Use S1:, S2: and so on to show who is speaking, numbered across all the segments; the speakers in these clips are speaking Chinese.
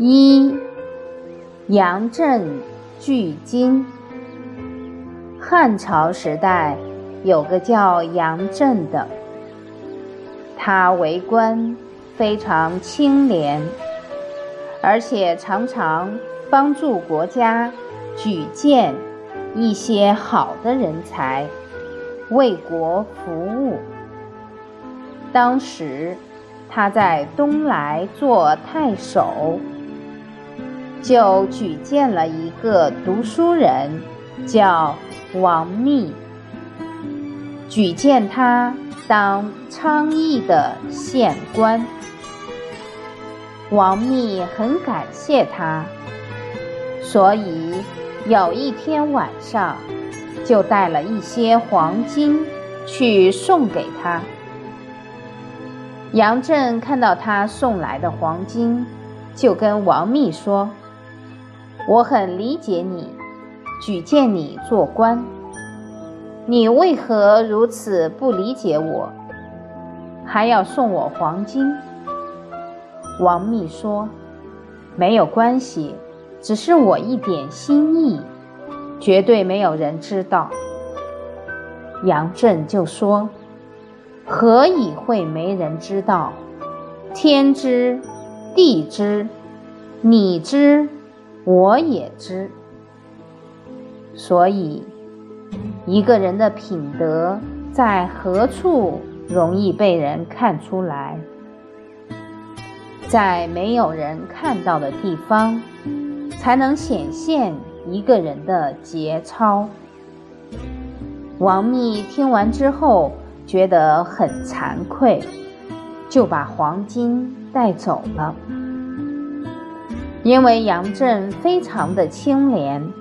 S1: 一杨震拒金。汉朝时代有个叫杨震的，他为官非常清廉，而且常常帮助国家举荐一些好的人才，为国服务。当时他在东莱做太守。就举荐了一个读书人，叫王密，举荐他当昌邑的县官。王密很感谢他，所以有一天晚上，就带了一些黄金去送给他。杨震看到他送来的黄金，就跟王密说。我很理解你，举荐你做官，你为何如此不理解我，还要送我黄金？王密说：“没有关系，只是我一点心意，绝对没有人知道。”杨震就说：“何以会没人知道？天知，地知，你知。”我也知，所以一个人的品德在何处容易被人看出来？在没有人看到的地方，才能显现一个人的节操。王密听完之后觉得很惭愧，就把黄金带走了。因为杨震非常的清廉，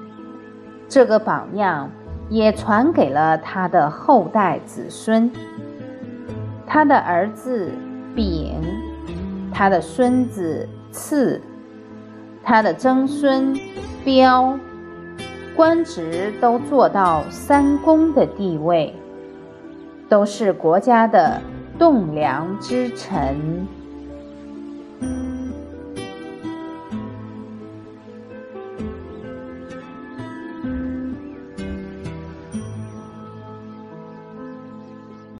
S1: 这个榜样也传给了他的后代子孙。他的儿子丙，他的孙子次，他的曾孙彪，官职都做到三公的地位，都是国家的栋梁之臣。